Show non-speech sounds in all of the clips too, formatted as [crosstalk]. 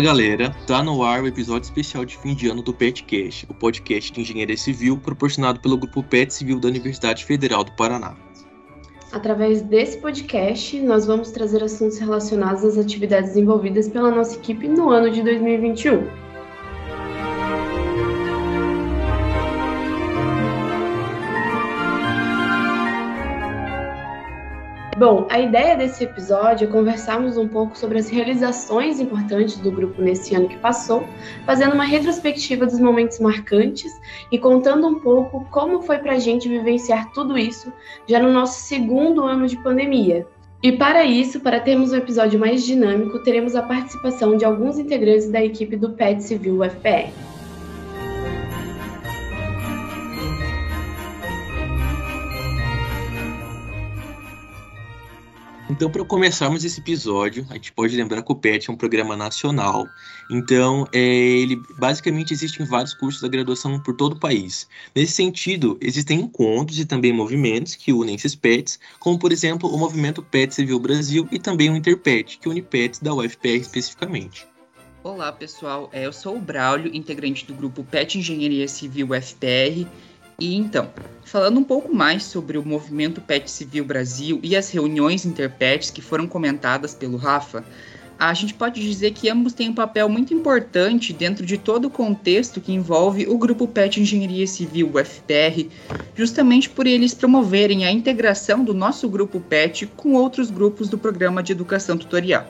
Fala galera, tá no ar o episódio especial de fim de ano do PetCast, o podcast de engenharia civil proporcionado pelo grupo PET Civil da Universidade Federal do Paraná. Através desse podcast, nós vamos trazer assuntos relacionados às atividades desenvolvidas pela nossa equipe no ano de 2021. Bom, a ideia desse episódio é conversarmos um pouco sobre as realizações importantes do grupo nesse ano que passou, fazendo uma retrospectiva dos momentos marcantes e contando um pouco como foi para a gente vivenciar tudo isso já no nosso segundo ano de pandemia. E para isso, para termos um episódio mais dinâmico, teremos a participação de alguns integrantes da equipe do PET Civil UFPR. Então, para começarmos esse episódio, a gente pode lembrar que o PET é um programa nacional. Então, é, ele basicamente existe em vários cursos da graduação por todo o país. Nesse sentido, existem encontros e também movimentos que unem esses PETs, como por exemplo o movimento PET Civil Brasil e também o Interpet, que une PETs da UFPR especificamente. Olá, pessoal. É, eu sou o Braulio, integrante do grupo PET Engenharia Civil UFPR e então, falando um pouco mais sobre o movimento PET Civil Brasil e as reuniões interpets que foram comentadas pelo Rafa, a gente pode dizer que ambos têm um papel muito importante dentro de todo o contexto que envolve o grupo PET Engenharia Civil, o FPR, justamente por eles promoverem a integração do nosso grupo PET com outros grupos do programa de educação tutorial.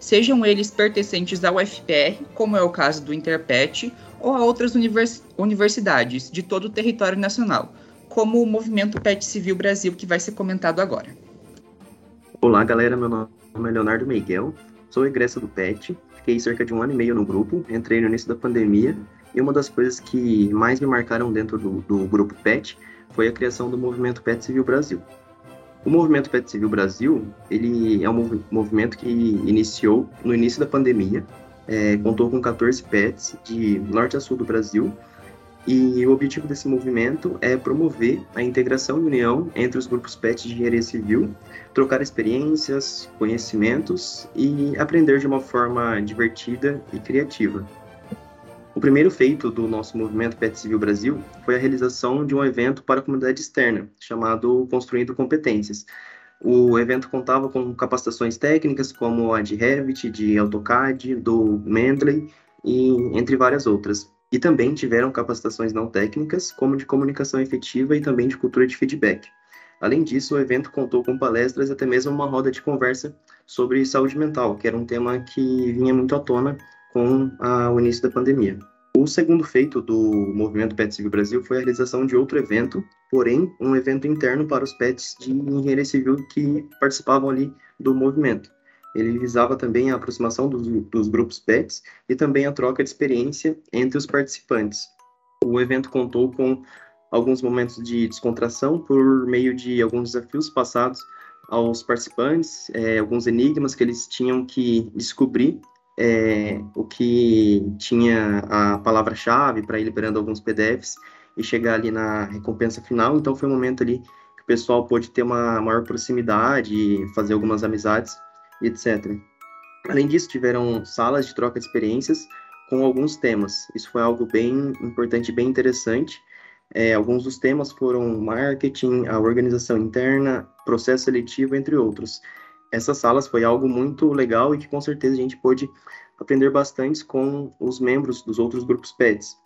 Sejam eles pertencentes ao FPR, como é o caso do Interpet, ou a outras univers universidades de todo o território nacional, como o Movimento PET Civil Brasil, que vai ser comentado agora. Olá, galera. Meu nome é Leonardo Miguel, sou egresso do PET, fiquei cerca de um ano e meio no grupo, entrei no início da pandemia, e uma das coisas que mais me marcaram dentro do, do grupo PET foi a criação do Movimento PET Civil Brasil. O Movimento PET Civil Brasil, ele é um movimento que iniciou no início da pandemia, é, contou com 14 pets de norte a sul do Brasil. E o objetivo desse movimento é promover a integração e união entre os grupos pets de engenharia civil, trocar experiências, conhecimentos e aprender de uma forma divertida e criativa. O primeiro feito do nosso movimento Pet Civil Brasil foi a realização de um evento para a comunidade externa, chamado Construindo Competências, o evento contava com capacitações técnicas como a de Revit, de AutoCAD, do Mendeley e entre várias outras. E também tiveram capacitações não técnicas, como de comunicação efetiva e também de cultura de feedback. Além disso, o evento contou com palestras e até mesmo uma roda de conversa sobre saúde mental, que era um tema que vinha muito à tona com a, o início da pandemia. O segundo feito do movimento Pet Civil Brasil foi a realização de outro evento, porém um evento interno para os pets de engenharia civil que participavam ali do movimento. Ele visava também a aproximação dos, dos grupos pets e também a troca de experiência entre os participantes. O evento contou com alguns momentos de descontração por meio de alguns desafios passados aos participantes, é, alguns enigmas que eles tinham que descobrir é, o que tinha a palavra-chave para ir liberando alguns PDFs e chegar ali na recompensa final. Então foi um momento ali que o pessoal pôde ter uma maior proximidade, fazer algumas amizades etc. Além disso, tiveram salas de troca de experiências com alguns temas. Isso foi algo bem importante bem interessante. É, alguns dos temas foram marketing, a organização interna, processo seletivo, entre outros essas salas foi algo muito legal e que com certeza a gente pôde aprender bastante com os membros dos outros grupos PETs.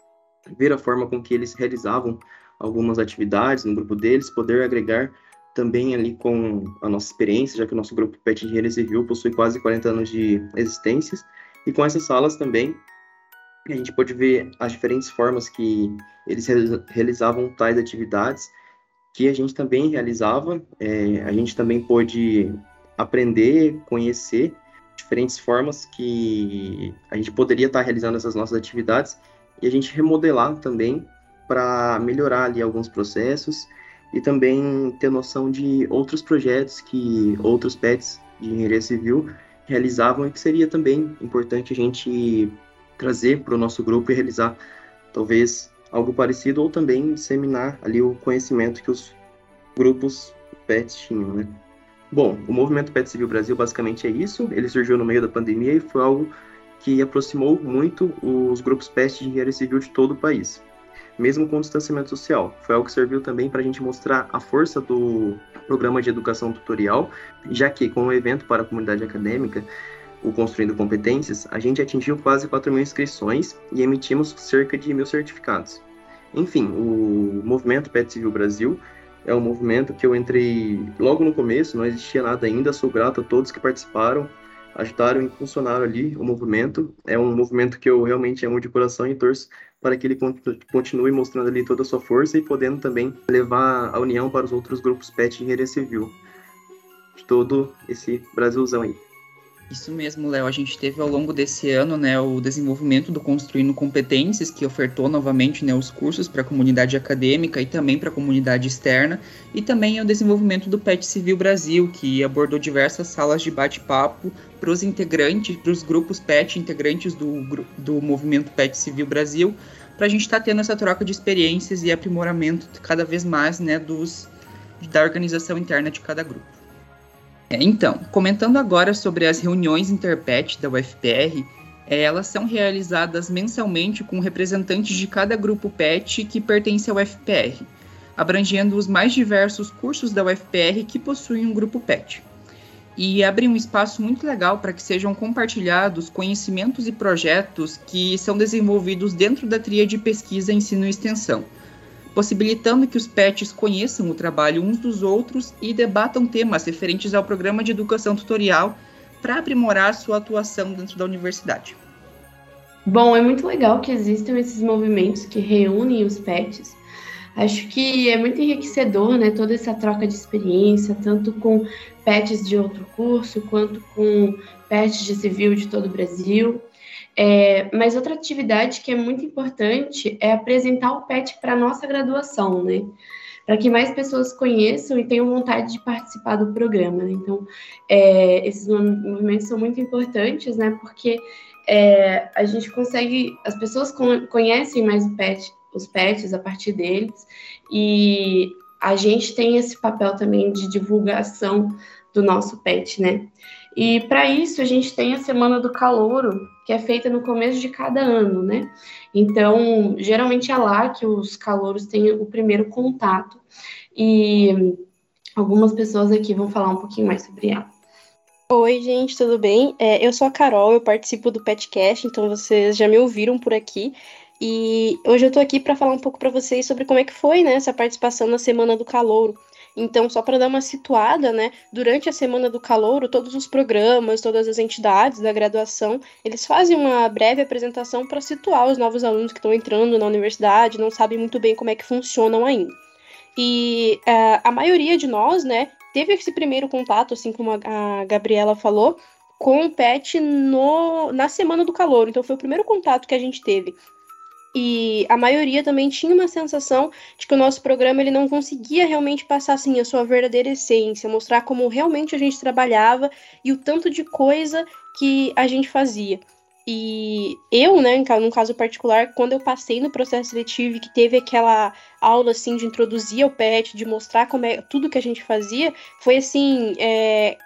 Ver a forma com que eles realizavam algumas atividades no grupo deles, poder agregar também ali com a nossa experiência, já que o nosso grupo PET Engenharia Civil possui quase 40 anos de existências, e com essas salas também a gente pode ver as diferentes formas que eles realizavam tais atividades, que a gente também realizava, é, a gente também pôde aprender, conhecer diferentes formas que a gente poderia estar realizando essas nossas atividades e a gente remodelar também para melhorar ali alguns processos e também ter noção de outros projetos que outros pets de engenharia civil realizavam e que seria também importante a gente trazer para o nosso grupo e realizar talvez algo parecido ou também disseminar ali o conhecimento que os grupos pets tinham, né? Bom, o movimento Pet Civil Brasil basicamente é isso. Ele surgiu no meio da pandemia e foi algo que aproximou muito os grupos PET de engenharia civil de todo o país, mesmo com o distanciamento social. Foi algo que serviu também para a gente mostrar a força do programa de educação tutorial, já que com o evento para a comunidade acadêmica, o Construindo Competências, a gente atingiu quase 4 mil inscrições e emitimos cerca de mil certificados. Enfim, o movimento Pet Civil Brasil é um movimento que eu entrei logo no começo, não existia nada ainda, sou grato a todos que participaram, ajudaram e impulsionaram ali o movimento. É um movimento que eu realmente amo de coração e torço para que ele continue mostrando ali toda a sua força e podendo também levar a união para os outros grupos PET de engenharia civil de todo esse Brasilzão aí. Isso mesmo, Léo. A gente teve ao longo desse ano né, o desenvolvimento do Construindo Competências, que ofertou novamente né, os cursos para a comunidade acadêmica e também para a comunidade externa, e também o desenvolvimento do PET Civil Brasil, que abordou diversas salas de bate-papo para os integrantes, para os grupos PET integrantes do, do movimento PET Civil Brasil, para a gente estar tá tendo essa troca de experiências e aprimoramento cada vez mais né, dos, da organização interna de cada grupo. É, então, comentando agora sobre as reuniões Interpet da UFPR, é, elas são realizadas mensalmente com representantes de cada grupo PET que pertence ao UFPR, abrangendo os mais diversos cursos da UFPR que possuem um grupo PET. E abrem um espaço muito legal para que sejam compartilhados conhecimentos e projetos que são desenvolvidos dentro da tria de pesquisa, ensino e extensão possibilitando que os PETs conheçam o trabalho uns dos outros e debatam temas referentes ao programa de educação tutorial para aprimorar sua atuação dentro da universidade. Bom, é muito legal que existam esses movimentos que reúnem os PETs. Acho que é muito enriquecedor, né, toda essa troca de experiência, tanto com PETs de outro curso, quanto com PETs de civil de todo o Brasil. É, mas outra atividade que é muito importante é apresentar o PET para a nossa graduação, né? Para que mais pessoas conheçam e tenham vontade de participar do programa. Né? Então, é, esses movimentos são muito importantes, né? Porque é, a gente consegue, as pessoas conhecem mais o PET, os PETs a partir deles, e a gente tem esse papel também de divulgação do nosso PET, né? E para isso a gente tem a Semana do Calouro, que é feita no começo de cada ano, né? Então, geralmente é lá que os calouros têm o primeiro contato. E algumas pessoas aqui vão falar um pouquinho mais sobre ela. Oi, gente, tudo bem? É, eu sou a Carol, eu participo do Petcast, então vocês já me ouviram por aqui. E hoje eu tô aqui para falar um pouco para vocês sobre como é que foi né, essa participação na Semana do Calouro. Então, só para dar uma situada, né, durante a semana do calouro, todos os programas, todas as entidades da graduação, eles fazem uma breve apresentação para situar os novos alunos que estão entrando na universidade, não sabem muito bem como é que funcionam ainda. E uh, a maioria de nós, né, teve esse primeiro contato, assim como a, Gabriela falou, com o PET no, na semana do calor. Então foi o primeiro contato que a gente teve. E a maioria também tinha uma sensação de que o nosso programa ele não conseguia realmente passar assim a sua verdadeira essência, mostrar como realmente a gente trabalhava e o tanto de coisa que a gente fazia. E eu, né, no caso particular, quando eu passei no processo seletivo e que teve aquela aula assim de introduzir o PET, de mostrar como é tudo que a gente fazia, foi assim, é,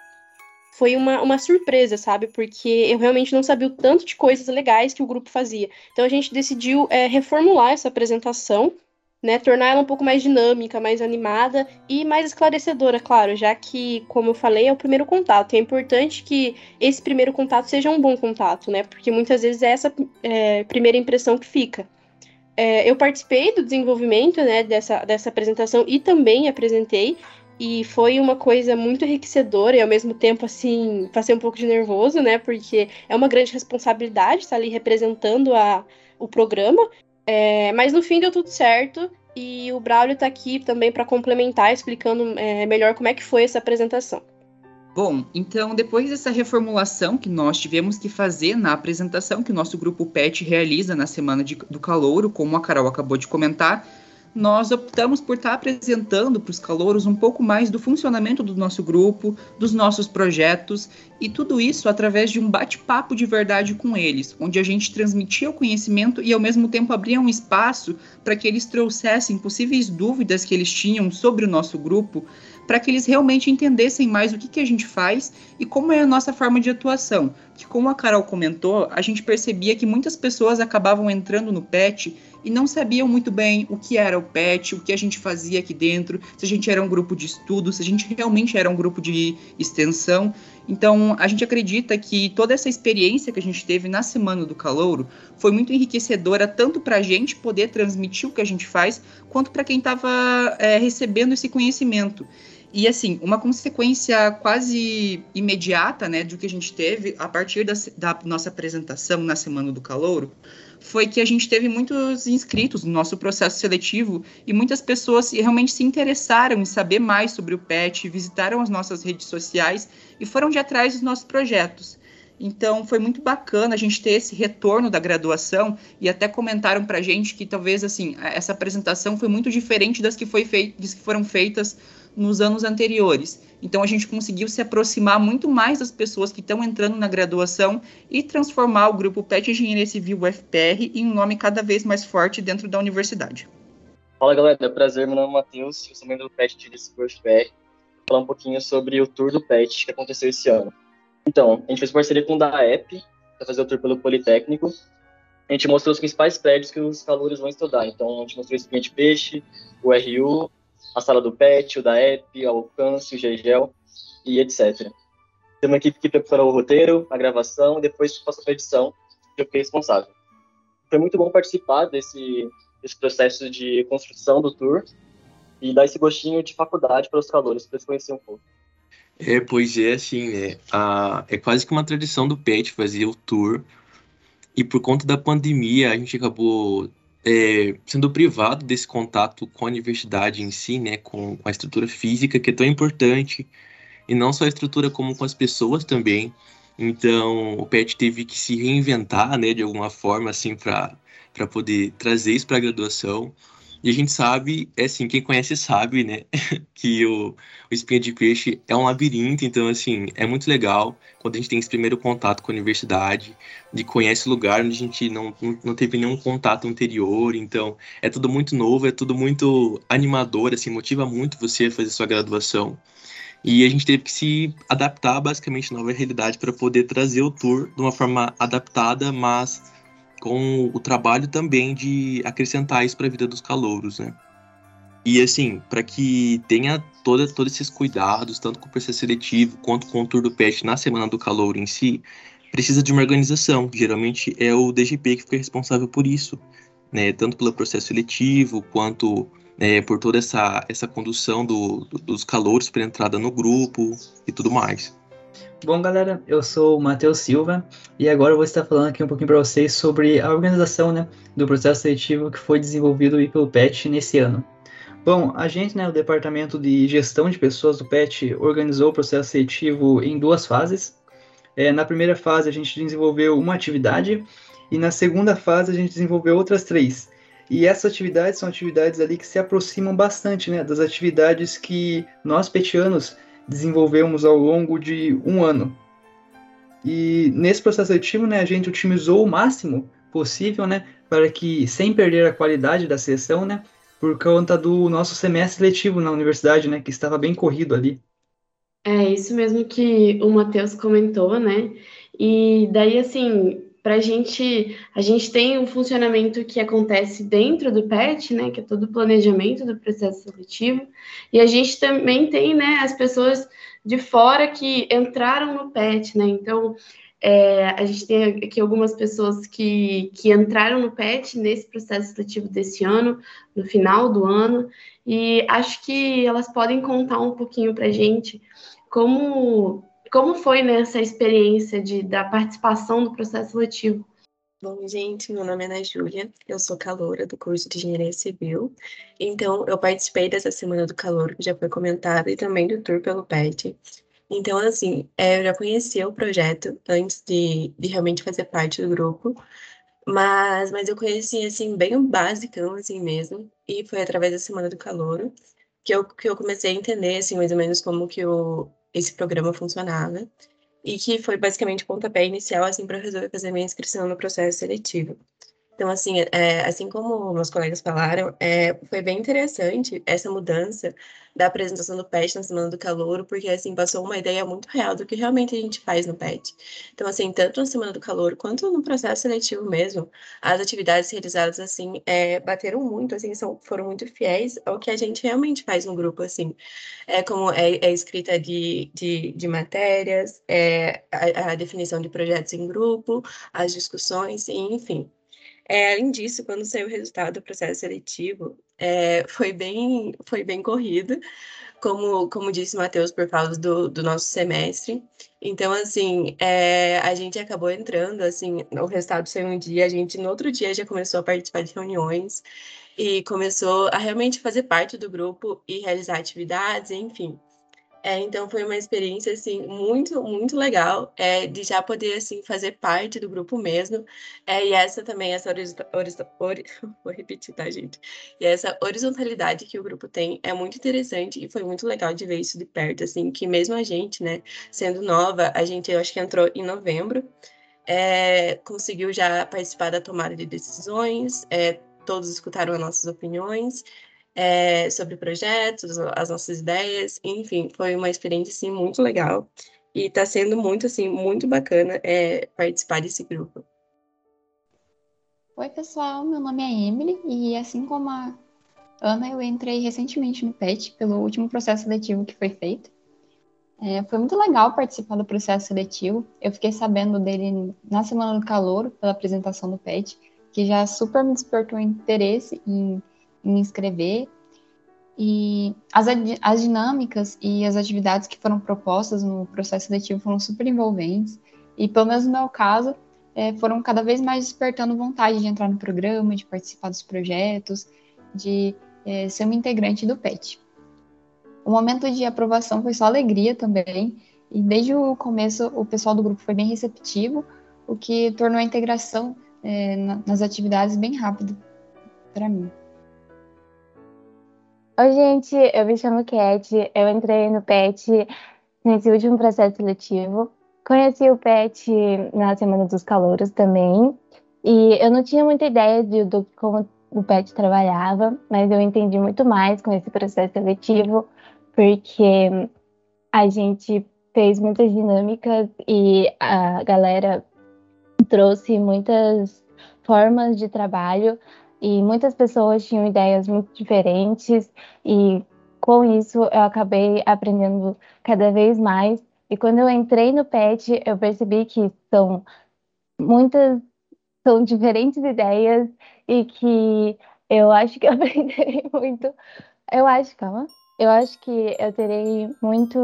foi uma, uma surpresa, sabe? Porque eu realmente não sabia o tanto de coisas legais que o grupo fazia. Então a gente decidiu é, reformular essa apresentação, né? Tornar ela um pouco mais dinâmica, mais animada e mais esclarecedora, claro, já que, como eu falei, é o primeiro contato. É importante que esse primeiro contato seja um bom contato, né? Porque muitas vezes é essa é, primeira impressão que fica. É, eu participei do desenvolvimento né, dessa, dessa apresentação e também apresentei. E foi uma coisa muito enriquecedora e ao mesmo tempo, assim, passei um pouco de nervoso, né? Porque é uma grande responsabilidade estar ali representando a, o programa. É, mas no fim deu tudo certo e o Braulio está aqui também para complementar, explicando é, melhor como é que foi essa apresentação. Bom, então depois dessa reformulação que nós tivemos que fazer na apresentação que o nosso grupo PET realiza na semana de, do calouro, como a Carol acabou de comentar, nós optamos por estar apresentando para os calouros um pouco mais do funcionamento do nosso grupo, dos nossos projetos e tudo isso através de um bate-papo de verdade com eles, onde a gente transmitia o conhecimento e ao mesmo tempo abria um espaço para que eles trouxessem possíveis dúvidas que eles tinham sobre o nosso grupo para que eles realmente entendessem mais o que, que a gente faz e como é a nossa forma de atuação. Que, como a Carol comentou, a gente percebia que muitas pessoas acabavam entrando no PET e não sabiam muito bem o que era o PET, o que a gente fazia aqui dentro, se a gente era um grupo de estudo, se a gente realmente era um grupo de extensão. Então, a gente acredita que toda essa experiência que a gente teve na Semana do Calouro foi muito enriquecedora, tanto para a gente poder transmitir o que a gente faz, quanto para quem estava é, recebendo esse conhecimento. E assim, uma consequência quase imediata, né, do que a gente teve a partir da, da nossa apresentação na Semana do Calouro, foi que a gente teve muitos inscritos no nosso processo seletivo e muitas pessoas realmente se interessaram em saber mais sobre o PET, visitaram as nossas redes sociais e foram de atrás dos nossos projetos. Então foi muito bacana a gente ter esse retorno da graduação e até comentaram para a gente que talvez assim essa apresentação foi muito diferente das que, foi fei das que foram feitas nos anos anteriores. Então a gente conseguiu se aproximar muito mais das pessoas que estão entrando na graduação e transformar o grupo PET Engenharia Civil UFPR em um nome cada vez mais forte dentro da universidade. Fala galera, é um prazer, meu nome é Matheus, eu sou membro do PET Engenharia Civil UFPR. Vou falar um pouquinho sobre o tour do PET que aconteceu esse ano. Então, a gente fez parceria com o DAEP para fazer o tour pelo Politécnico. A gente mostrou os principais prédios que os calores vão estudar. Então, a gente mostrou o de Peixe, o RU, a sala do PET, o da EP, o Alcance, o GEGEL e etc. Tem uma equipe que preparou o roteiro, a gravação e depois passou a edição, que eu fiquei responsável. Foi muito bom participar desse, desse processo de construção do tour e dar esse gostinho de faculdade para os calores, para eles conhecerem um pouco. É, pois é, assim, né? É quase que uma tradição do PET fazer o tour. E por conta da pandemia, a gente acabou é, sendo privado desse contato com a universidade em si, né, com, com, a estrutura física, que é tão importante, e não só a estrutura, como com as pessoas também. Então, o PET teve que se reinventar, né, de alguma forma, assim, para poder trazer isso para a graduação. E a gente sabe, é assim, quem conhece sabe, né, [laughs] que o, o Espinha de Peixe é um labirinto, então, assim, é muito legal quando a gente tem esse primeiro contato com a universidade, de conhece lugar onde a gente não, não teve nenhum contato anterior, então, é tudo muito novo, é tudo muito animador, assim, motiva muito você a fazer sua graduação. E a gente teve que se adaptar basicamente à nova realidade para poder trazer o tour de uma forma adaptada, mas com o trabalho também de acrescentar isso para a vida dos calouros, né? E assim, para que tenha toda, todos esses cuidados, tanto com o processo seletivo quanto com o tour do PET na semana do calouro em si, precisa de uma organização. Geralmente é o DGP que fica responsável por isso, né? Tanto pelo processo seletivo quanto né, por toda essa, essa condução do, do, dos calouros para entrada no grupo e tudo mais. Bom, galera, eu sou o Matheus Silva e agora eu vou estar falando aqui um pouquinho para vocês sobre a organização né, do processo seletivo que foi desenvolvido pelo PET nesse ano. Bom, a gente, né, o Departamento de Gestão de Pessoas do PET, organizou o processo seletivo em duas fases. É, na primeira fase, a gente desenvolveu uma atividade e na segunda fase, a gente desenvolveu outras três. E essas atividades são atividades ali que se aproximam bastante né, das atividades que nós petianos desenvolvemos ao longo de um ano. E nesse processo seletivo, né, a gente otimizou o máximo possível, né, para que, sem perder a qualidade da sessão, né, por conta do nosso semestre letivo na universidade, né, que estava bem corrido ali. É isso mesmo que o Matheus comentou, né? E daí, assim, para a gente, a gente tem um funcionamento que acontece dentro do PET, né, que é todo o planejamento do processo seletivo, e a gente também tem, né, as pessoas de fora que entraram no PET, né, então é, a gente tem aqui algumas pessoas que, que entraram no PET nesse processo seletivo desse ano, no final do ano, e acho que elas podem contar um pouquinho para a gente como como foi né, experiência de, da participação do processo seletivo? Bom, gente, meu nome é Ana Júlia, eu sou caloura do curso de Engenharia Civil. Então, eu participei dessa Semana do Calor, que já foi comentada, e também do Tour pelo PET. Então, assim, é, eu já conhecia o projeto antes de, de realmente fazer parte do grupo, mas, mas eu conheci, assim, bem o basicão, assim mesmo, e foi através da Semana do Calor que eu, que eu comecei a entender, assim, mais ou menos como que o, esse programa funcionava e que foi basicamente o pontapé inicial assim para resolver fazer minha inscrição no processo seletivo. Então, assim, é, assim como meus colegas falaram, é, foi bem interessante essa mudança da apresentação do PET na Semana do Calouro, porque, assim, passou uma ideia muito real do que realmente a gente faz no PET. Então, assim, tanto na Semana do Calouro quanto no processo seletivo mesmo, as atividades realizadas, assim, é, bateram muito, assim, são, foram muito fiéis ao que a gente realmente faz no grupo, assim. É como é, é escrita de, de, de matérias, é a, a definição de projetos em grupo, as discussões, enfim. É, além disso, quando saiu o resultado do processo seletivo, é, foi, bem, foi bem corrido, como, como disse o Matheus, por causa do, do nosso semestre. Então, assim, é, a gente acabou entrando, assim, o resultado saiu um dia, a gente no outro dia já começou a participar de reuniões e começou a realmente fazer parte do grupo e realizar atividades, enfim. É, então foi uma experiência assim muito muito legal é, de já poder assim fazer parte do grupo mesmo. É, e essa também essa [laughs] vou repetir tá gente? E essa horizontalidade que o grupo tem é muito interessante e foi muito legal de ver isso de perto assim que mesmo a gente né sendo nova a gente eu acho que entrou em novembro é, conseguiu já participar da tomada de decisões é, todos escutaram as nossas opiniões é, sobre projetos, as nossas ideias, enfim, foi uma experiência assim, muito legal e está sendo muito assim muito bacana é, participar desse grupo. Oi pessoal, meu nome é Emily e assim como a Ana, eu entrei recentemente no PET pelo último processo seletivo que foi feito. É, foi muito legal participar do processo seletivo. Eu fiquei sabendo dele na Semana do Calor, pela apresentação do PET, que já super me despertou interesse em me inscrever. E as, as dinâmicas e as atividades que foram propostas no processo seletivo foram super envolventes. E, pelo menos no meu caso, é, foram cada vez mais despertando vontade de entrar no programa, de participar dos projetos, de é, ser uma integrante do PET. O momento de aprovação foi só alegria também, e desde o começo o pessoal do grupo foi bem receptivo, o que tornou a integração é, nas atividades bem rápido para mim. Oi, gente, eu me chamo Cat, eu entrei no PET nesse último processo seletivo. Conheci o PET na Semana dos Calouros também, e eu não tinha muita ideia de, do como o PET trabalhava, mas eu entendi muito mais com esse processo seletivo, porque a gente fez muitas dinâmicas e a galera trouxe muitas formas de trabalho e muitas pessoas tinham ideias muito diferentes e com isso eu acabei aprendendo cada vez mais. E quando eu entrei no PET, eu percebi que são muitas, são diferentes ideias e que eu acho que eu [laughs] aprenderei muito. Eu acho, calma. Eu acho que eu terei muito,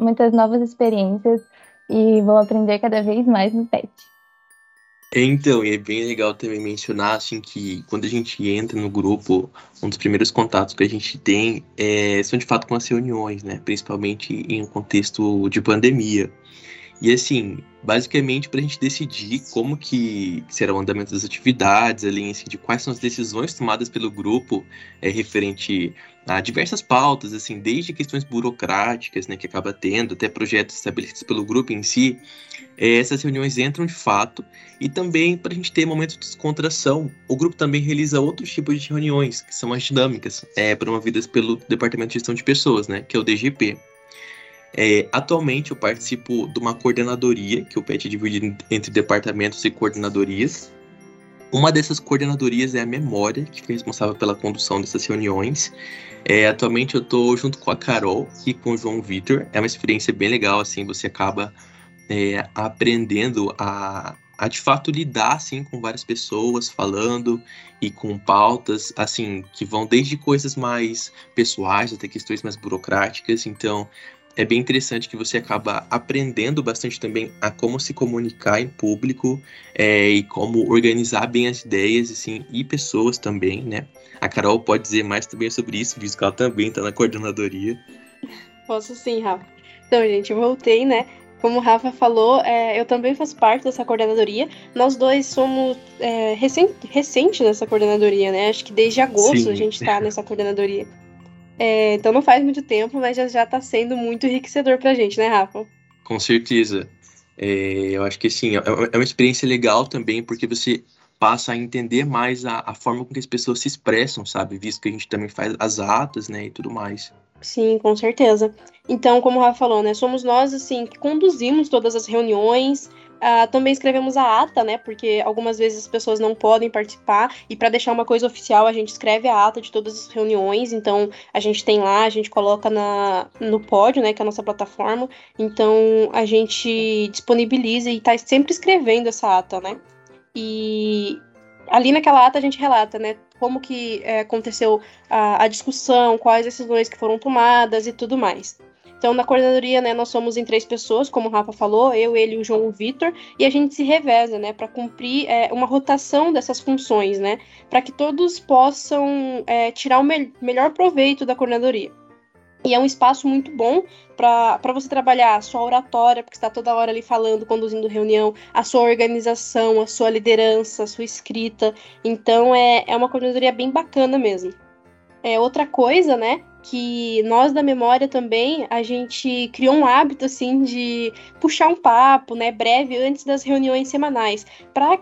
muitas novas experiências e vou aprender cada vez mais no PET. Então, e é bem legal também mencionar assim que quando a gente entra no grupo, um dos primeiros contatos que a gente tem é, são de fato com as reuniões, né? Principalmente em um contexto de pandemia. E assim, basicamente para a gente decidir como que será o andamento das atividades, ali, assim, de quais são as decisões tomadas pelo grupo é, referente a diversas pautas, assim, desde questões burocráticas, né, que acaba tendo, até projetos estabelecidos pelo grupo em si, é, essas reuniões entram de fato, e também para a gente ter momentos de descontração, o grupo também realiza outros tipos de reuniões, que são as dinâmicas, é, promovidas pelo Departamento de Gestão de Pessoas, né, que é o DGP. É, atualmente eu participo de uma coordenadoria, que o PET divide entre departamentos e coordenadorias. Uma dessas coordenadorias é a Memória, que foi responsável pela condução dessas reuniões. É, atualmente eu estou junto com a Carol e com o João Vitor. É uma experiência bem legal, assim, você acaba é, aprendendo a, a de fato lidar assim com várias pessoas falando e com pautas assim que vão desde coisas mais pessoais até questões mais burocráticas então é bem interessante que você acaba aprendendo bastante também a como se comunicar em público é, e como organizar bem as ideias assim, e pessoas também, né? A Carol pode dizer mais também sobre isso, visto que ela também está na coordenadoria. Posso sim, Rafa. Então, gente, eu voltei, né? Como o Rafa falou, é, eu também faço parte dessa coordenadoria. Nós dois somos é, recente, recente nessa coordenadoria, né? Acho que desde agosto sim. a gente está nessa coordenadoria. É, então não faz muito tempo, mas já, já tá sendo muito enriquecedor pra gente, né, Rafa? Com certeza. É, eu acho que sim, é, é uma experiência legal também, porque você passa a entender mais a, a forma com que as pessoas se expressam, sabe? Visto que a gente também faz as atas, né, e tudo mais. Sim, com certeza. Então, como o Rafa falou, né, somos nós, assim, que conduzimos todas as reuniões, Uh, também escrevemos a ata, né? Porque algumas vezes as pessoas não podem participar. E para deixar uma coisa oficial, a gente escreve a ata de todas as reuniões. Então a gente tem lá, a gente coloca na, no pódio, né? Que é a nossa plataforma. Então a gente disponibiliza e está sempre escrevendo essa ata, né? E ali naquela ata a gente relata, né? Como que é, aconteceu a, a discussão, quais decisões que foram tomadas e tudo mais. Então, na coordenadoria, né, nós somos em três pessoas, como o Rafa falou, eu, ele, o João o Vitor, e a gente se reveza, né, para cumprir é, uma rotação dessas funções, né, para que todos possam é, tirar o me melhor proveito da coordenadoria. E é um espaço muito bom para você trabalhar a sua oratória, porque está toda hora ali falando, conduzindo reunião, a sua organização, a sua liderança, a sua escrita. Então é, é uma coordenadoria bem bacana mesmo. É outra coisa, né? que nós da memória também a gente criou um hábito assim de puxar um papo, né, breve antes das reuniões semanais, para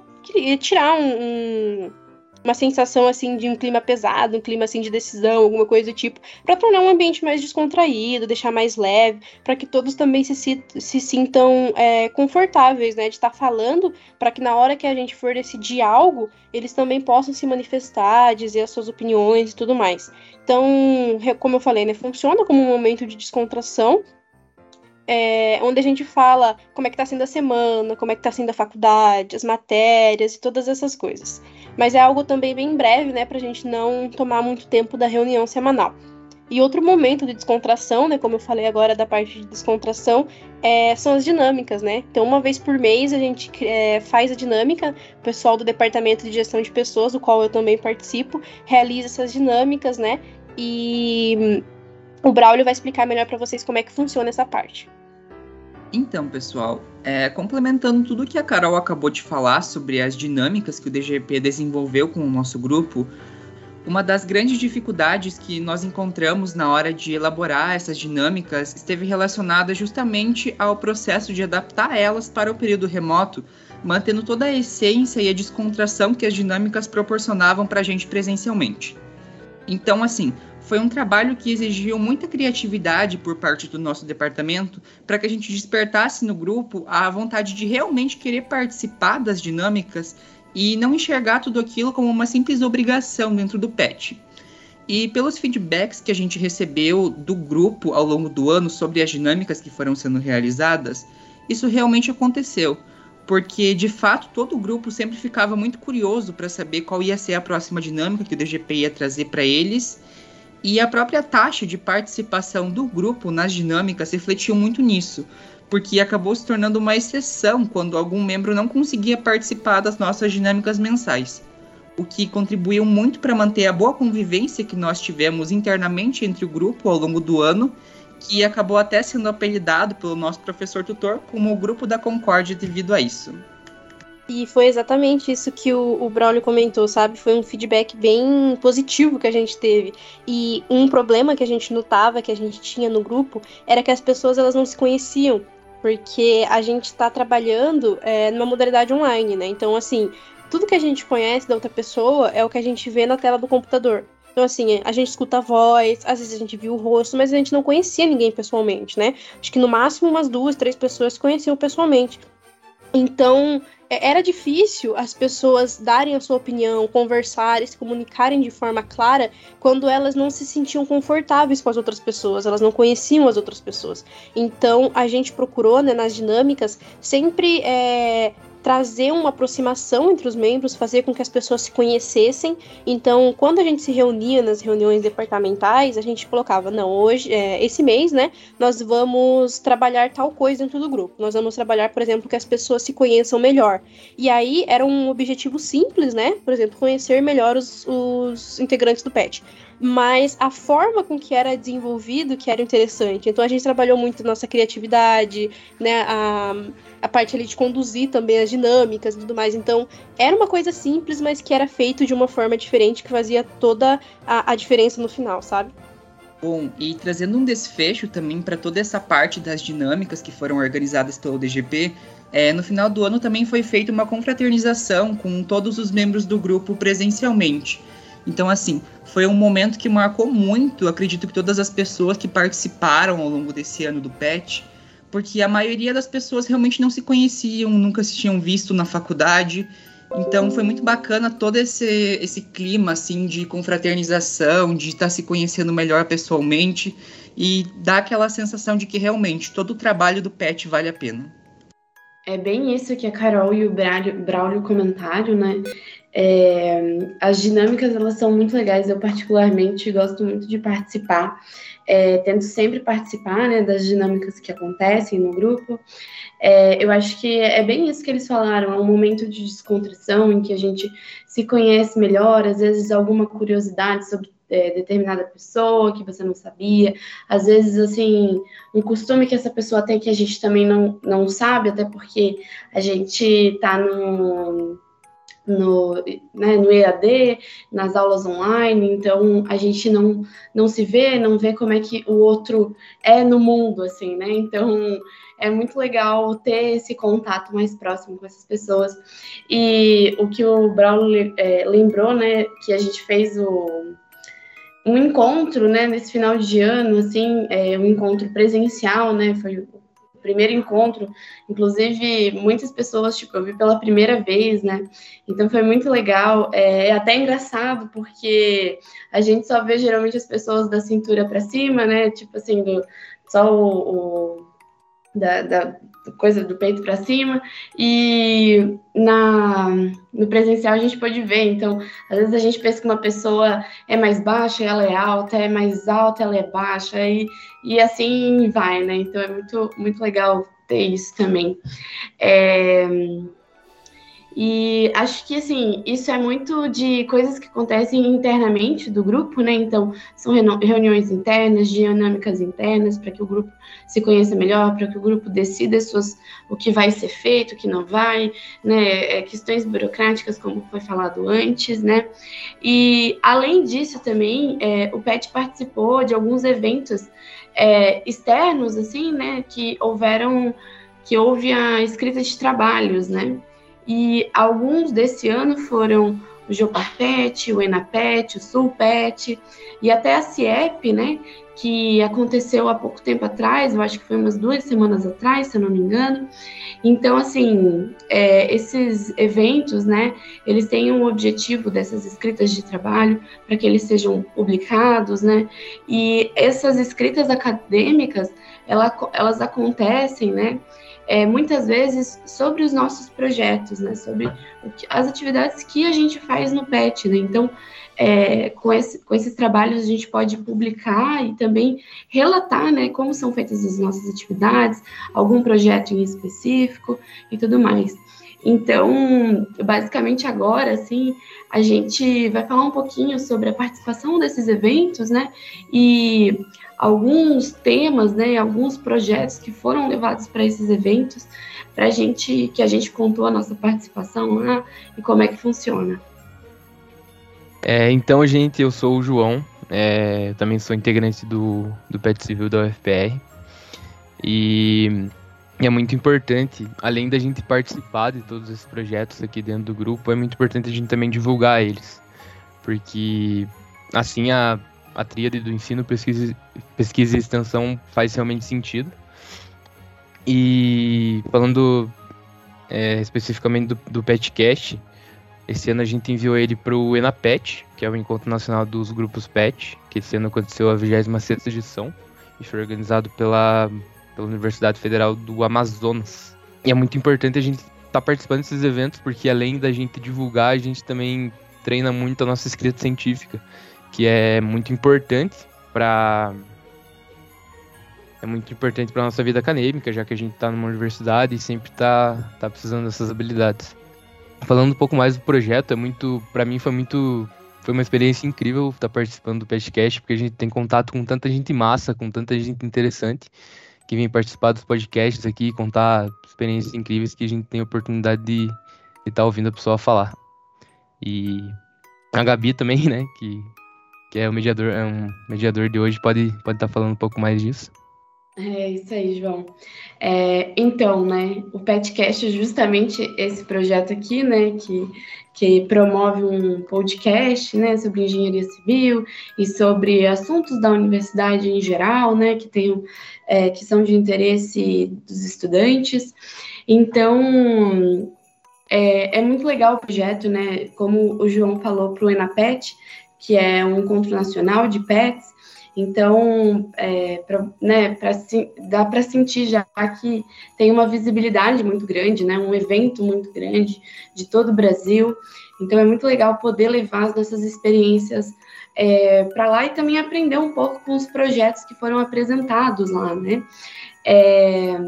tirar um, um, uma sensação assim de um clima pesado, um clima assim de decisão, alguma coisa do tipo, para tornar um ambiente mais descontraído, deixar mais leve, para que todos também se, se sintam é, confortáveis, né, de estar tá falando, para que na hora que a gente for decidir algo, eles também possam se manifestar, dizer as suas opiniões e tudo mais. Então, como eu falei, né, funciona como um momento de descontração, é, onde a gente fala como é que está sendo a semana, como é que está sendo a faculdade, as matérias e todas essas coisas. Mas é algo também bem breve, né, para a gente não tomar muito tempo da reunião semanal. E outro momento de descontração, né, como eu falei agora da parte de descontração, é, são as dinâmicas, né? Então, uma vez por mês a gente é, faz a dinâmica, o pessoal do Departamento de Gestão de Pessoas, do qual eu também participo, realiza essas dinâmicas, né? E o Braulio vai explicar melhor para vocês como é que funciona essa parte. Então, pessoal, é, complementando tudo que a Carol acabou de falar sobre as dinâmicas que o DGP desenvolveu com o nosso grupo, uma das grandes dificuldades que nós encontramos na hora de elaborar essas dinâmicas esteve relacionada justamente ao processo de adaptar elas para o período remoto, mantendo toda a essência e a descontração que as dinâmicas proporcionavam para a gente presencialmente. Então, assim, foi um trabalho que exigiu muita criatividade por parte do nosso departamento para que a gente despertasse no grupo a vontade de realmente querer participar das dinâmicas e não enxergar tudo aquilo como uma simples obrigação dentro do PET. E pelos feedbacks que a gente recebeu do grupo ao longo do ano sobre as dinâmicas que foram sendo realizadas, isso realmente aconteceu, porque de fato todo o grupo sempre ficava muito curioso para saber qual ia ser a próxima dinâmica que o DGP ia trazer para eles. E a própria taxa de participação do grupo nas dinâmicas refletiu muito nisso, porque acabou se tornando uma exceção quando algum membro não conseguia participar das nossas dinâmicas mensais, o que contribuiu muito para manter a boa convivência que nós tivemos internamente entre o grupo ao longo do ano, que acabou até sendo apelidado pelo nosso professor tutor como o Grupo da Concórdia devido a isso. E foi exatamente isso que o, o Braulio comentou, sabe? Foi um feedback bem positivo que a gente teve. E um problema que a gente notava, que a gente tinha no grupo, era que as pessoas elas não se conheciam porque a gente está trabalhando é, numa modalidade online, né? Então, assim, tudo que a gente conhece da outra pessoa é o que a gente vê na tela do computador. Então, assim, a gente escuta a voz, às vezes a gente viu o rosto, mas a gente não conhecia ninguém pessoalmente, né? Acho que no máximo umas duas, três pessoas conheciam pessoalmente. Então, era difícil as pessoas darem a sua opinião, conversarem, se comunicarem de forma clara quando elas não se sentiam confortáveis com as outras pessoas, elas não conheciam as outras pessoas. Então a gente procurou, né, nas dinâmicas, sempre é, trazer uma aproximação entre os membros, fazer com que as pessoas se conhecessem. Então, quando a gente se reunia nas reuniões departamentais, a gente colocava, não, hoje, é, esse mês, né, nós vamos trabalhar tal coisa dentro do grupo. Nós vamos trabalhar, por exemplo, que as pessoas se conheçam melhor. E aí era um objetivo simples, né? Por exemplo, conhecer melhor os, os integrantes do PET mas a forma com que era desenvolvido que era interessante. Então a gente trabalhou muito nossa criatividade, né, a, a parte ali de conduzir também as dinâmicas e tudo mais. Então era uma coisa simples, mas que era feito de uma forma diferente que fazia toda a, a diferença no final, sabe? Bom, e trazendo um desfecho também para toda essa parte das dinâmicas que foram organizadas pelo DGP, é, no final do ano também foi feita uma confraternização com todos os membros do grupo presencialmente. Então, assim, foi um momento que marcou muito, acredito que todas as pessoas que participaram ao longo desse ano do PET, porque a maioria das pessoas realmente não se conheciam, nunca se tinham visto na faculdade. Então foi muito bacana todo esse, esse clima assim de confraternização, de estar se conhecendo melhor pessoalmente e dá aquela sensação de que realmente todo o trabalho do PET vale a pena. É bem isso que a Carol e o Braulio comentaram, né? É, as dinâmicas elas são muito legais. Eu particularmente gosto muito de participar é, tento sempre participar né, das dinâmicas que acontecem no grupo. É, eu acho que é bem isso que eles falaram, é um momento de descontração em que a gente se conhece melhor, às vezes alguma curiosidade sobre é, determinada pessoa que você não sabia, às vezes, assim, um costume que essa pessoa tem que a gente também não, não sabe, até porque a gente está no no, né, no EAD, nas aulas online, então a gente não, não se vê, não vê como é que o outro é no mundo, assim, né? Então é muito legal ter esse contato mais próximo com essas pessoas. E o que o Braulio é, lembrou, né, que a gente fez o, um encontro, né, nesse final de ano, assim, é, um encontro presencial, né, foi o primeiro encontro, inclusive muitas pessoas, tipo, eu vi pela primeira vez, né? Então foi muito legal, é, é até engraçado porque a gente só vê geralmente as pessoas da cintura para cima, né? Tipo assim, do, só o, o da, da, coisa do peito para cima. E na no presencial a gente pode ver. Então às vezes a gente pensa que uma pessoa é mais baixa ela é alta é mais alta ela é baixa e, e assim vai né? Então é muito muito legal ter isso também. É, e acho que, assim, isso é muito de coisas que acontecem internamente do grupo, né? Então, são reuniões internas, dinâmicas internas, para que o grupo se conheça melhor, para que o grupo decida suas, o que vai ser feito, o que não vai, né? É, questões burocráticas, como foi falado antes, né? E, além disso, também, é, o PET participou de alguns eventos é, externos, assim, né? Que houveram, que houve a escrita de trabalhos, né? E alguns desse ano foram o Geoparpet, o Enapet, o Sulpet e até a CIEP, né, que aconteceu há pouco tempo atrás, eu acho que foi umas duas semanas atrás, se eu não me engano. Então, assim, é, esses eventos, né, eles têm um objetivo dessas escritas de trabalho para que eles sejam publicados, né, e essas escritas acadêmicas, ela, elas acontecem, né, é, muitas vezes sobre os nossos projetos, né, sobre as atividades que a gente faz no PET, né, então é, com, esse, com esses trabalhos a gente pode publicar e também relatar, né, como são feitas as nossas atividades, algum projeto em específico e tudo mais. Então, basicamente agora, assim, a gente vai falar um pouquinho sobre a participação desses eventos, né, e alguns temas, né, alguns projetos que foram levados para esses eventos, para gente que a gente contou a nossa participação lá e como é que funciona. É, então, gente, eu sou o João, é, também sou integrante do, do PET Civil da UFPR. E é muito importante, além da gente participar de todos esses projetos aqui dentro do grupo, é muito importante a gente também divulgar eles. Porque assim a a tríade do ensino, pesquisa, pesquisa e extensão faz realmente sentido. E falando é, especificamente do, do PetCast, esse ano a gente enviou ele para o ENAPET, que é o Encontro Nacional dos Grupos PET, que esse ano aconteceu a 26ª edição e foi organizado pela, pela Universidade Federal do Amazonas. E é muito importante a gente estar tá participando desses eventos, porque além da gente divulgar, a gente também treina muito a nossa escrita científica que é muito importante para é muito importante para nossa vida acadêmica, já que a gente está numa universidade e sempre está tá precisando dessas habilidades. Falando um pouco mais do projeto, é muito, para mim foi muito foi uma experiência incrível estar tá participando do podcast, porque a gente tem contato com tanta gente massa, com tanta gente interessante que vem participar dos podcasts aqui, contar experiências incríveis que a gente tem a oportunidade de estar tá ouvindo a pessoa falar. E a Gabi também, né, que que é o mediador, é um mediador de hoje, pode estar pode tá falando um pouco mais disso. É isso aí, João. É, então, né, o PetCast é justamente esse projeto aqui, né, que, que promove um podcast, né, sobre engenharia civil e sobre assuntos da universidade em geral, né, que tem, é, que são de interesse dos estudantes. Então, é, é muito legal o projeto, né, como o João falou para o ENAPET, que é um encontro nacional de pets, então, é, pra, né, pra, dá para sentir já que tem uma visibilidade muito grande, né, um evento muito grande de todo o Brasil. Então, é muito legal poder levar as nossas experiências é, para lá e também aprender um pouco com os projetos que foram apresentados lá, né. É,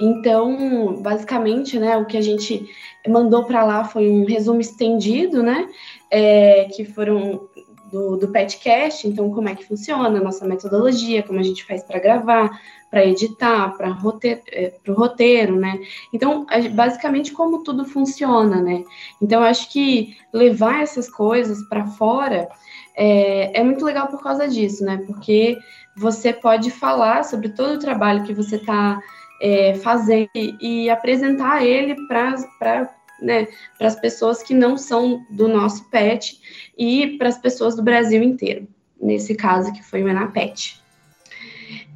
então, basicamente, né, o que a gente mandou para lá foi um resumo estendido, né, é, que foram do, do PetCast, então como é que funciona a nossa metodologia, como a gente faz para gravar, para editar, para roteiro, é, o roteiro, né? Então, basicamente como tudo funciona, né? Então, acho que levar essas coisas para fora é, é muito legal por causa disso, né? Porque você pode falar sobre todo o trabalho que você está é, fazendo e, e apresentar ele para né, para as pessoas que não são do nosso PET e para as pessoas do Brasil inteiro, nesse caso que foi o Enapet.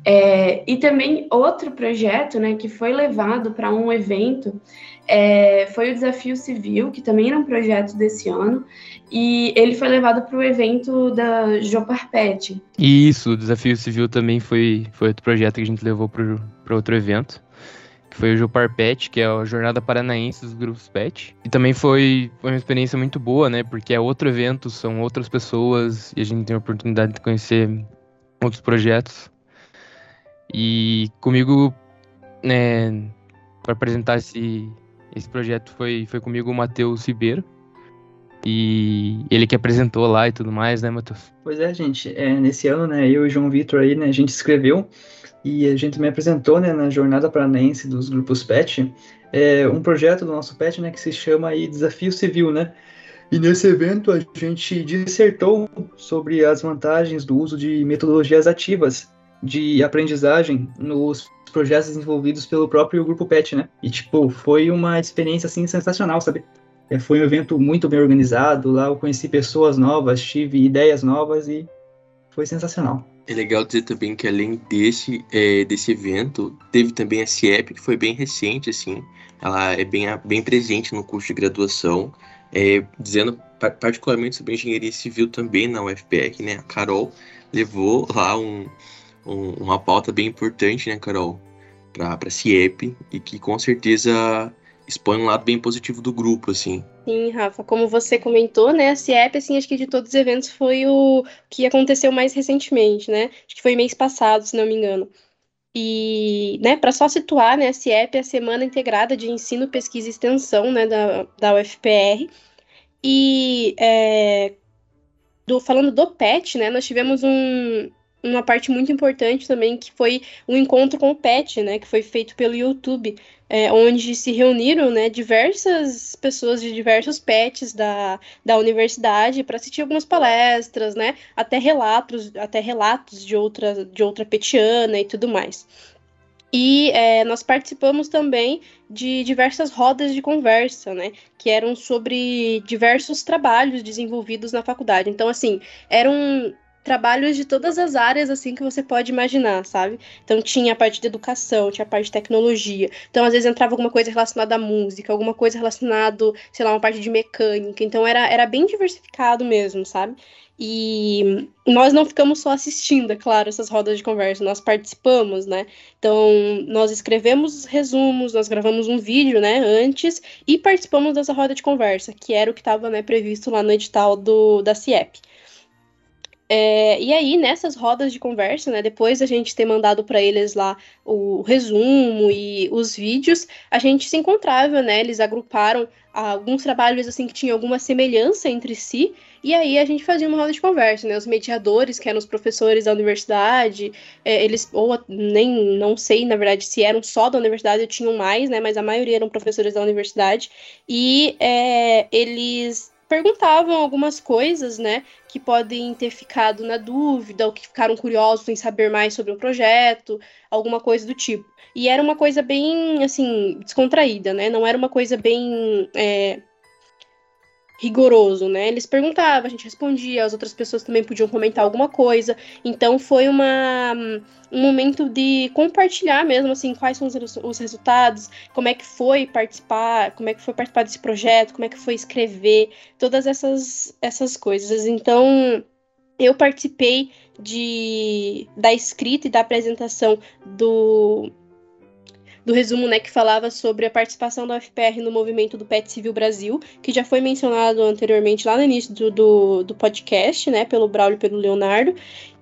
É, e também outro projeto né, que foi levado para um evento é, foi o Desafio Civil, que também era um projeto desse ano, e ele foi levado para o evento da Joparpet. Isso, o Desafio Civil também foi, foi outro projeto que a gente levou para outro evento que foi o Jopar Pet, que é a Jornada Paranaense dos Grupos Pet. E também foi, uma experiência muito boa, né? Porque é outro evento, são outras pessoas e a gente tem a oportunidade de conhecer outros projetos. E comigo, né, para apresentar esse, esse projeto foi, foi comigo o Matheus Ribeiro. E ele que apresentou lá e tudo mais, né, Matheus? Pois é, gente. É, nesse ano, né, eu e o João Vitor aí, né, a gente escreveu e a gente me apresentou né, na Jornada Paranaense dos Grupos PET, é, um projeto do nosso PET né, que se chama aí Desafio Civil, né? E nesse evento a gente dissertou sobre as vantagens do uso de metodologias ativas de aprendizagem nos projetos desenvolvidos pelo próprio Grupo PET, né? E, tipo, foi uma experiência, assim, sensacional, sabe? É, foi um evento muito bem organizado, lá eu conheci pessoas novas, tive ideias novas e foi sensacional. É legal dizer também que além desse, é, desse evento, teve também a CIEP, que foi bem recente, assim, ela é bem, bem presente no curso de graduação, é, dizendo particularmente sobre engenharia civil também na UFPR, né? A Carol levou lá um, um, uma pauta bem importante, né, Carol, para a CIEP, e que com certeza expõe um lado bem positivo do grupo, assim. Sim, Rafa, como você comentou, né, a CIEP, assim, acho que de todos os eventos foi o que aconteceu mais recentemente, né? Acho que foi mês passado, se não me engano. E, né, para só situar, né, a CIEP é a Semana Integrada de Ensino, Pesquisa e Extensão, né, da, da UFPR. E, é, do, falando do PET, né, nós tivemos um, uma parte muito importante também, que foi o um encontro com o PET, né, que foi feito pelo YouTube, é, onde se reuniram né, diversas pessoas de diversos pets da, da universidade para assistir algumas palestras, né, até relatos, até relatos de outra, de outra petiana e tudo mais. E é, nós participamos também de diversas rodas de conversa, né? Que eram sobre diversos trabalhos desenvolvidos na faculdade. Então, assim, eram trabalhos de todas as áreas assim que você pode imaginar, sabe? Então tinha a parte de educação, tinha a parte de tecnologia. Então às vezes entrava alguma coisa relacionada à música, alguma coisa relacionada, sei lá, uma parte de mecânica. Então era, era bem diversificado mesmo, sabe? E nós não ficamos só assistindo, é claro, essas rodas de conversa, nós participamos, né? Então, nós escrevemos resumos, nós gravamos um vídeo, né, antes, e participamos dessa roda de conversa, que era o que estava né, previsto lá no edital do, da CIEP. É, e aí, nessas rodas de conversa, né, depois a gente ter mandado para eles lá o resumo e os vídeos, a gente se encontrava, né, eles agruparam alguns trabalhos assim que tinham alguma semelhança entre si, e aí a gente fazia uma roda de conversa, né, os mediadores, que eram os professores da universidade, é, eles, ou nem, não sei, na verdade, se eram só da universidade ou tinham mais, né, mas a maioria eram professores da universidade, e é, eles perguntavam algumas coisas, né, que podem ter ficado na dúvida ou que ficaram curiosos em saber mais sobre o projeto, alguma coisa do tipo. E era uma coisa bem, assim, descontraída, né? Não era uma coisa bem é, rigoroso, né? Eles perguntavam, a gente respondia, as outras pessoas também podiam comentar alguma coisa. Então foi uma, um momento de compartilhar mesmo, assim, quais são os, os resultados, como é que foi participar, como é que foi participar desse projeto, como é que foi escrever, todas essas, essas coisas. Então eu participei de, da escrita e da apresentação do do resumo, né, que falava sobre a participação da UFPR no movimento do PET Civil Brasil, que já foi mencionado anteriormente lá no início do, do, do podcast, né, pelo Braulio e pelo Leonardo,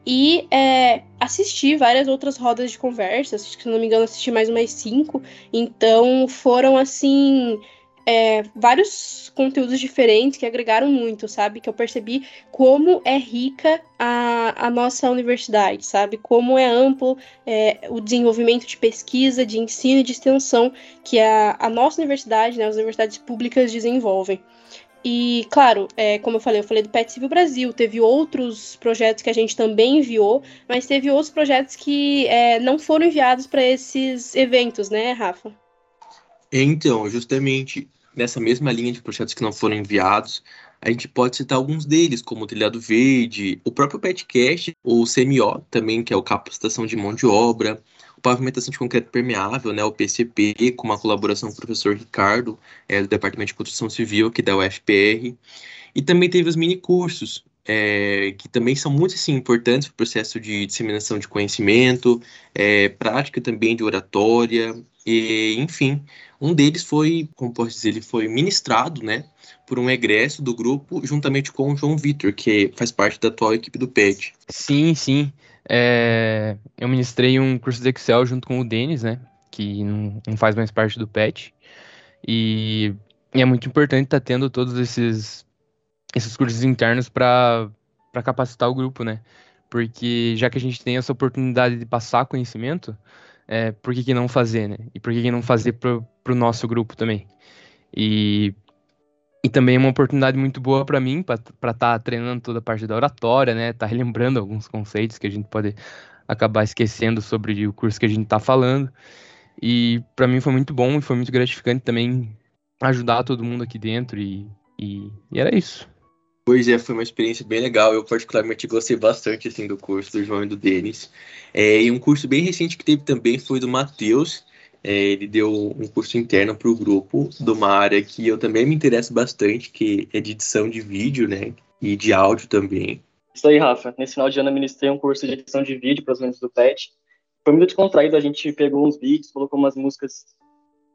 e é, assisti várias outras rodas de conversa, se não me engano, assisti mais umas cinco, então foram, assim, é, vários conteúdos diferentes que agregaram muito, sabe? Que eu percebi como é rica a, a nossa universidade, sabe? Como é amplo é, o desenvolvimento de pesquisa, de ensino e de extensão que a, a nossa universidade, né, as universidades públicas desenvolvem. E, claro, é, como eu falei, eu falei do PET Civil Brasil, teve outros projetos que a gente também enviou, mas teve outros projetos que é, não foram enviados para esses eventos, né, Rafa? Então, justamente nessa mesma linha de projetos que não foram enviados, a gente pode citar alguns deles, como o Telhado Verde, o próprio PetCast, o CMO também, que é o Capacitação de Mão de Obra, o Pavimentação de Concreto Permeável, né, o PCP, com uma colaboração com o professor Ricardo, é, do Departamento de Construção Civil, aqui da UFPR, e também teve os mini cursos, é, que também são muito assim, importantes para o processo de disseminação de conhecimento, é, prática também de oratória, e, enfim, um deles foi, como posso dizer, ele foi ministrado, né, por um egresso do grupo, juntamente com o João Vitor, que faz parte da atual equipe do PET. Sim, sim. É, eu ministrei um curso de Excel junto com o Denis, né, que não, faz mais parte do PET, e, e é muito importante estar tá tendo todos esses esses cursos internos para capacitar o grupo, né? Porque já que a gente tem essa oportunidade de passar conhecimento, é, por que, que não fazer, né? E por que, que não fazer para o nosso grupo também? E, e também é uma oportunidade muito boa para mim, para estar tá treinando toda a parte da oratória, né? Tá relembrando alguns conceitos que a gente pode acabar esquecendo sobre o curso que a gente está falando. E para mim foi muito bom e foi muito gratificante também ajudar todo mundo aqui dentro e, e, e era isso. Pois é, foi uma experiência bem legal. Eu particularmente gostei bastante assim do curso do João e do Denis. É, e um curso bem recente que teve também foi do Matheus. É, ele deu um curso interno para o grupo de uma área que eu também me interesso bastante, que é de edição de vídeo, né? E de áudio também. Isso aí, Rafa. Nesse final de ano eu ministrei um curso de edição de vídeo para os membros do PET. Foi muito descontraído, a gente pegou uns vídeos, colocou umas músicas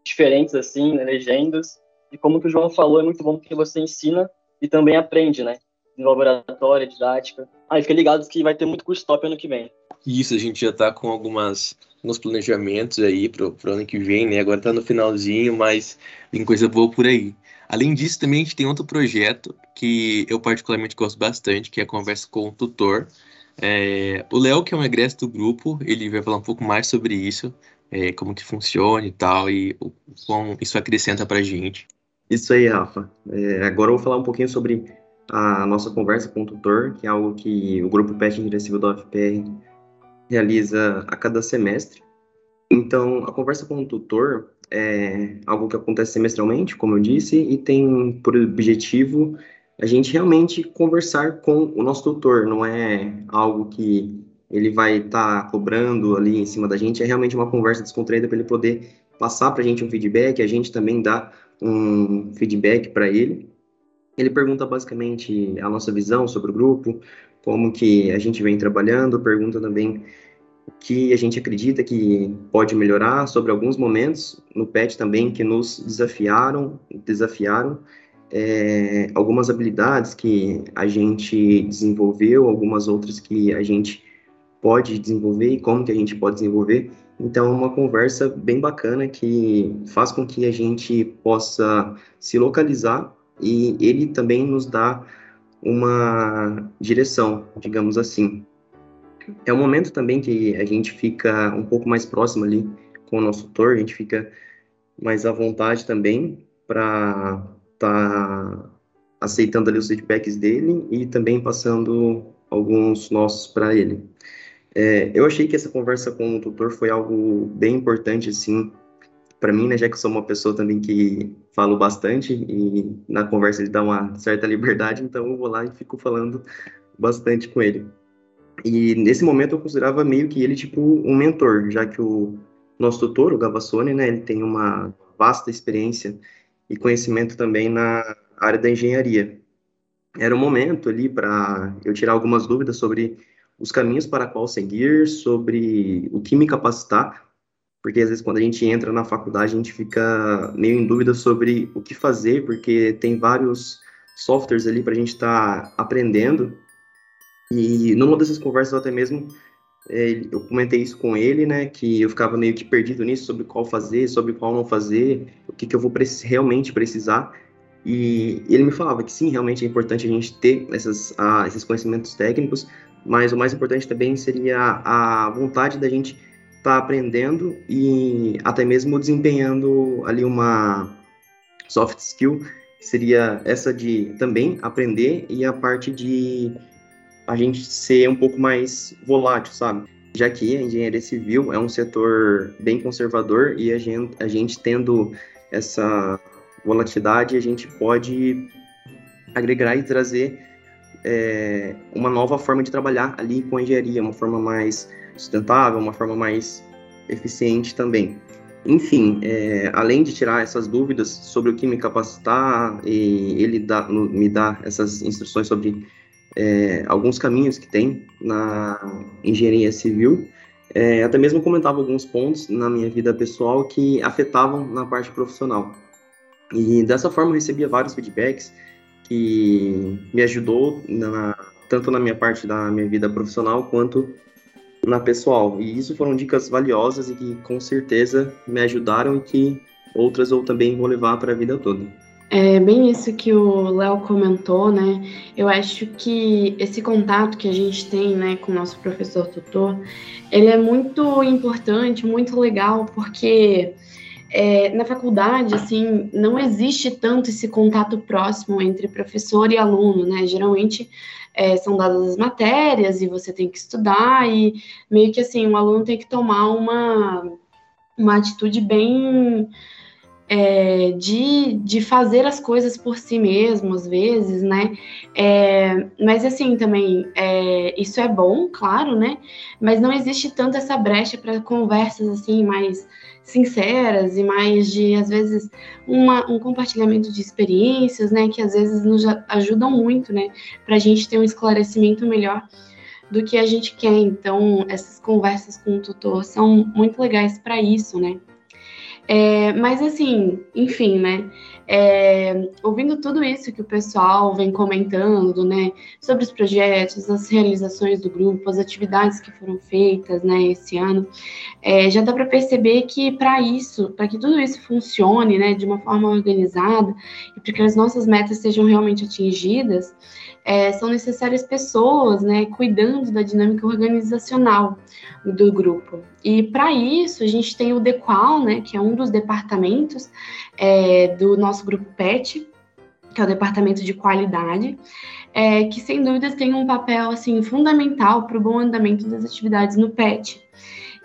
diferentes assim, né, legendas. E como o João falou, é muito bom porque você ensina e também aprende, né? Em laboratório, didática. Ah, e fica ligado que vai ter muito curso top ano que vem. Isso, a gente já tá com algumas, alguns planejamentos aí pro, pro ano que vem, né? Agora tá no finalzinho, mas tem coisa boa por aí. Além disso, também a gente tem outro projeto que eu particularmente gosto bastante, que é a conversa com o tutor. É, o Léo, que é um egresso do grupo, ele vai falar um pouco mais sobre isso, é, como que funciona e tal, e o quão isso acrescenta pra gente. Isso aí, Rafa. É, agora eu vou falar um pouquinho sobre a nossa conversa com o tutor, que é algo que o Grupo PET Ingressivo da UFPR realiza a cada semestre. Então, a conversa com o tutor é algo que acontece semestralmente, como eu disse, e tem por objetivo a gente realmente conversar com o nosso tutor, não é algo que ele vai estar tá cobrando ali em cima da gente, é realmente uma conversa descontraída para ele poder passar para a gente um feedback, a gente também dá um feedback para ele. Ele pergunta basicamente a nossa visão sobre o grupo, como que a gente vem trabalhando, pergunta também o que a gente acredita que pode melhorar sobre alguns momentos no PET também que nos desafiaram, desafiaram é, algumas habilidades que a gente desenvolveu, algumas outras que a gente pode desenvolver e como que a gente pode desenvolver. Então, é uma conversa bem bacana que faz com que a gente possa se localizar e ele também nos dá uma direção, digamos assim. É um momento também que a gente fica um pouco mais próximo ali com o nosso tutor, a gente fica mais à vontade também para tá aceitando ali os feedbacks dele e também passando alguns nossos para ele. É, eu achei que essa conversa com o tutor foi algo bem importante, assim, para mim, né, já que eu sou uma pessoa também que falo bastante e na conversa ele dá uma certa liberdade, então eu vou lá e fico falando bastante com ele. E nesse momento eu considerava meio que ele tipo um mentor, já que o nosso tutor, o Gavassone, né, ele tem uma vasta experiência e conhecimento também na área da engenharia. Era um momento ali para eu tirar algumas dúvidas sobre os caminhos para qual seguir, sobre o que me capacitar, porque às vezes quando a gente entra na faculdade a gente fica meio em dúvida sobre o que fazer, porque tem vários softwares ali para a gente estar tá aprendendo. E numa dessas conversas até mesmo é, eu comentei isso com ele, né, que eu ficava meio que perdido nisso sobre qual fazer, sobre qual não fazer, o que, que eu vou realmente precisar. E ele me falava que sim, realmente é importante a gente ter essas, ah, esses conhecimentos técnicos, mas o mais importante também seria a vontade da gente estar tá aprendendo e até mesmo desempenhando ali uma soft skill, que seria essa de também aprender e a parte de a gente ser um pouco mais volátil, sabe? Já que a engenharia civil é um setor bem conservador e a gente, a gente tendo essa volatilidade, a gente pode agregar e trazer é, uma nova forma de trabalhar ali com a engenharia, uma forma mais sustentável, uma forma mais eficiente também. Enfim, é, além de tirar essas dúvidas sobre o que me capacitar, e ele dá, me dá essas instruções sobre é, alguns caminhos que tem na engenharia civil, é, até mesmo comentava alguns pontos na minha vida pessoal que afetavam na parte profissional. E dessa forma eu recebia vários feedbacks que me ajudou na, tanto na minha parte da minha vida profissional quanto na pessoal. E isso foram dicas valiosas e que com certeza me ajudaram e que outras eu também vou levar para a vida toda. É bem isso que o Léo comentou, né? Eu acho que esse contato que a gente tem, né, com o nosso professor tutor, ele é muito importante, muito legal, porque é, na faculdade, assim, não existe tanto esse contato próximo entre professor e aluno, né? Geralmente é, são dadas as matérias e você tem que estudar e meio que assim, o aluno tem que tomar uma, uma atitude bem é, de, de fazer as coisas por si mesmo, às vezes, né? É, mas assim, também, é, isso é bom, claro, né? Mas não existe tanto essa brecha para conversas assim mais sinceras e mais de, às vezes, uma, um compartilhamento de experiências, né, que às vezes nos ajudam muito, né, para a gente ter um esclarecimento melhor do que a gente quer. Então, essas conversas com o tutor são muito legais para isso, né. É, mas assim, enfim, né? É, ouvindo tudo isso que o pessoal vem comentando, né, sobre os projetos, as realizações do grupo, as atividades que foram feitas, né, esse ano, é, já dá para perceber que para isso, para que tudo isso funcione, né, de uma forma organizada e para que as nossas metas sejam realmente atingidas, é, são necessárias pessoas, né, cuidando da dinâmica organizacional do grupo. E para isso a gente tem o DEQUAL, né, que é um dos departamentos é, do nosso grupo PET, que é o departamento de qualidade, é, que sem dúvidas tem um papel assim fundamental para o bom andamento das atividades no PET.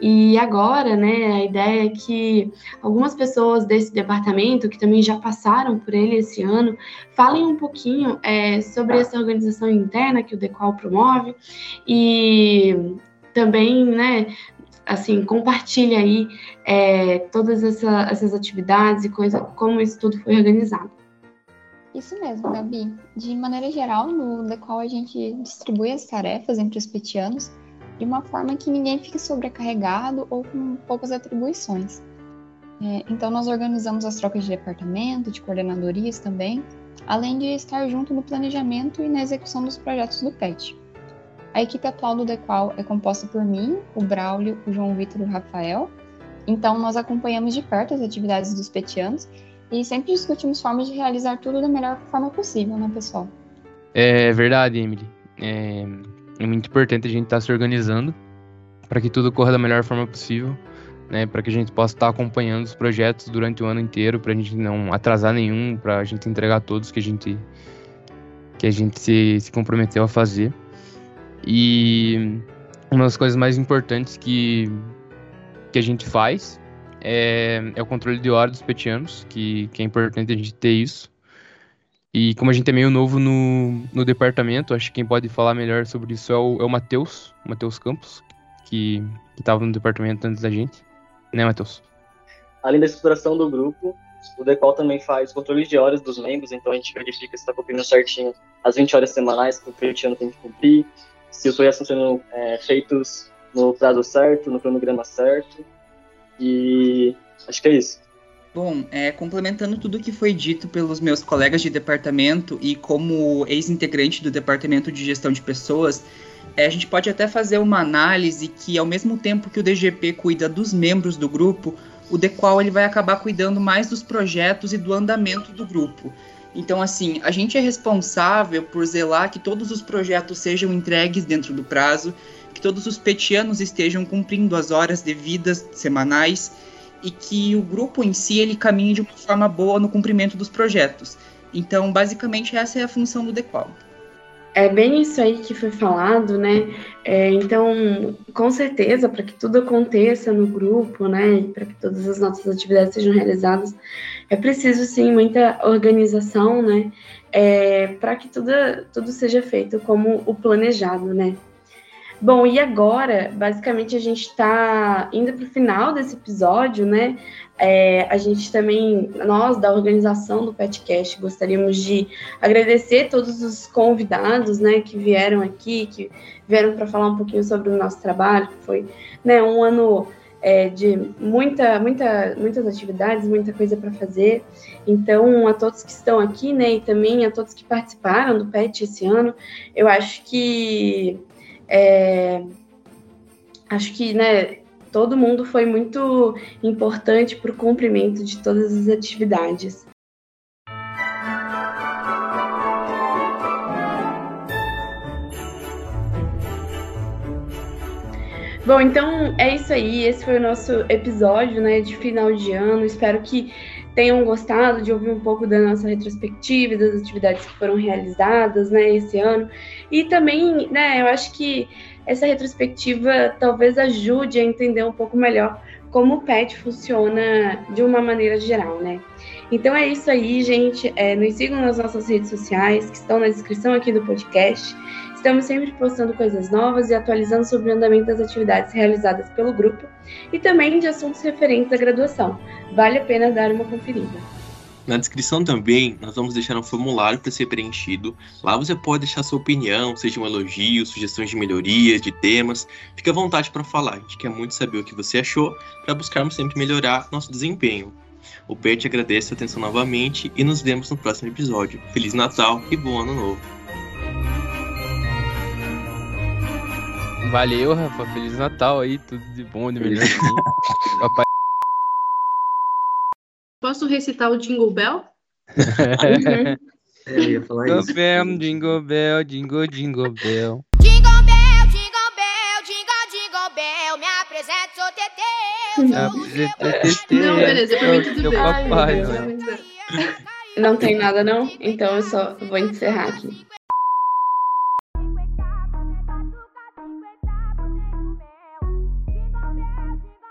E agora, né, a ideia é que algumas pessoas desse departamento, que também já passaram por ele esse ano, falem um pouquinho é, sobre essa organização interna que o Dequal promove e também, né, assim, compartilhe aí é, todas essa, essas atividades e coisa, como isso tudo foi organizado. Isso mesmo, Gabi. De maneira geral, no Dequal a gente distribui as tarefas entre os petianos de uma forma que ninguém fique sobrecarregado ou com poucas atribuições. É, então, nós organizamos as trocas de departamento, de coordenadorias também, além de estar junto no planejamento e na execução dos projetos do PET. A equipe atual do Dequal é composta por mim, o Braulio, o João Vitor e o Rafael. Então, nós acompanhamos de perto as atividades dos petianos e sempre discutimos formas de realizar tudo da melhor forma possível, né, pessoal? É verdade, Emily. É, é muito importante a gente estar tá se organizando para que tudo corra da melhor forma possível, né? Para que a gente possa estar tá acompanhando os projetos durante o ano inteiro, para a gente não atrasar nenhum, para a gente entregar todos que a gente que a gente se, se comprometeu a fazer. E uma das coisas mais importantes que, que a gente faz é, é o controle de hora dos petianos, que, que é importante a gente ter isso. E como a gente é meio novo no, no departamento, acho que quem pode falar melhor sobre isso é o, é o Matheus, Matheus Campos, que estava no departamento antes da gente. Né, Matheus? Além da estruturação do grupo, o DECOL também faz controle de horas dos membros, então a gente verifica se está cumprindo certinho as 20 horas semanais que o petiano tem que cumprir, se os projetos estão sendo é, feitos no prazo certo, no cronograma certo. E acho que é isso. Bom, é, complementando tudo que foi dito pelos meus colegas de departamento e como ex-integrante do departamento de gestão de pessoas, é, a gente pode até fazer uma análise que, ao mesmo tempo que o DGP cuida dos membros do grupo, o DEQUAL ele vai acabar cuidando mais dos projetos e do andamento do grupo. Então, assim, a gente é responsável por zelar que todos os projetos sejam entregues dentro do prazo, que todos os petianos estejam cumprindo as horas devidas semanais e que o grupo em si ele caminhe de uma forma boa no cumprimento dos projetos. Então, basicamente, essa é a função do DEQUAL. É bem isso aí que foi falado, né? É, então, com certeza, para que tudo aconteça no grupo, né, para que todas as nossas atividades sejam realizadas, é preciso sim muita organização, né, é, para que tudo, tudo seja feito como o planejado, né? Bom, e agora, basicamente, a gente está indo para o final desse episódio, né? É, a gente também, nós da organização do Petcast, gostaríamos de agradecer todos os convidados, né, que vieram aqui, que vieram para falar um pouquinho sobre o nosso trabalho, que foi, né, um ano é, de muita, muita, muitas atividades, muita coisa para fazer. Então, a todos que estão aqui, né, e também a todos que participaram do PET esse ano, eu acho que é, acho que, né, todo mundo foi muito importante para o cumprimento de todas as atividades. Bom, então é isso aí. Esse foi o nosso episódio né, de final de ano. Espero que tenham gostado de ouvir um pouco da nossa retrospectiva das atividades que foram realizadas né, esse ano. E também, né, eu acho que essa retrospectiva talvez ajude a entender um pouco melhor como o PET funciona de uma maneira geral, né? Então é isso aí, gente. É, nos sigam nas nossas redes sociais, que estão na descrição aqui do podcast. Estamos sempre postando coisas novas e atualizando sobre o andamento das atividades realizadas pelo grupo e também de assuntos referentes à graduação. Vale a pena dar uma conferida. Na descrição também nós vamos deixar um formulário para ser preenchido. Lá você pode deixar sua opinião, seja um elogio, sugestões de melhorias, de temas. Fique à vontade para falar. A gente quer muito saber o que você achou para buscarmos sempre melhorar nosso desempenho. O PET agradece a atenção novamente e nos vemos no próximo episódio. Feliz Natal e bom Ano Novo! Valeu, Rafa. Feliz Natal aí. Tudo de bom, de melhor. Papai. Posso recitar o Jingle Bell? [laughs] É, eu ia falar Jingle isso. bell, jingle bell, jingle, jingle bell. Jingle bell, jingle bell, jingle, jingle bell, me apresento, sou Tetê. sou o meu Não, beleza, pra mim tudo bem. papai, Ai, meu mano. Deus. Não tem nada, não? Então eu só vou encerrar aqui.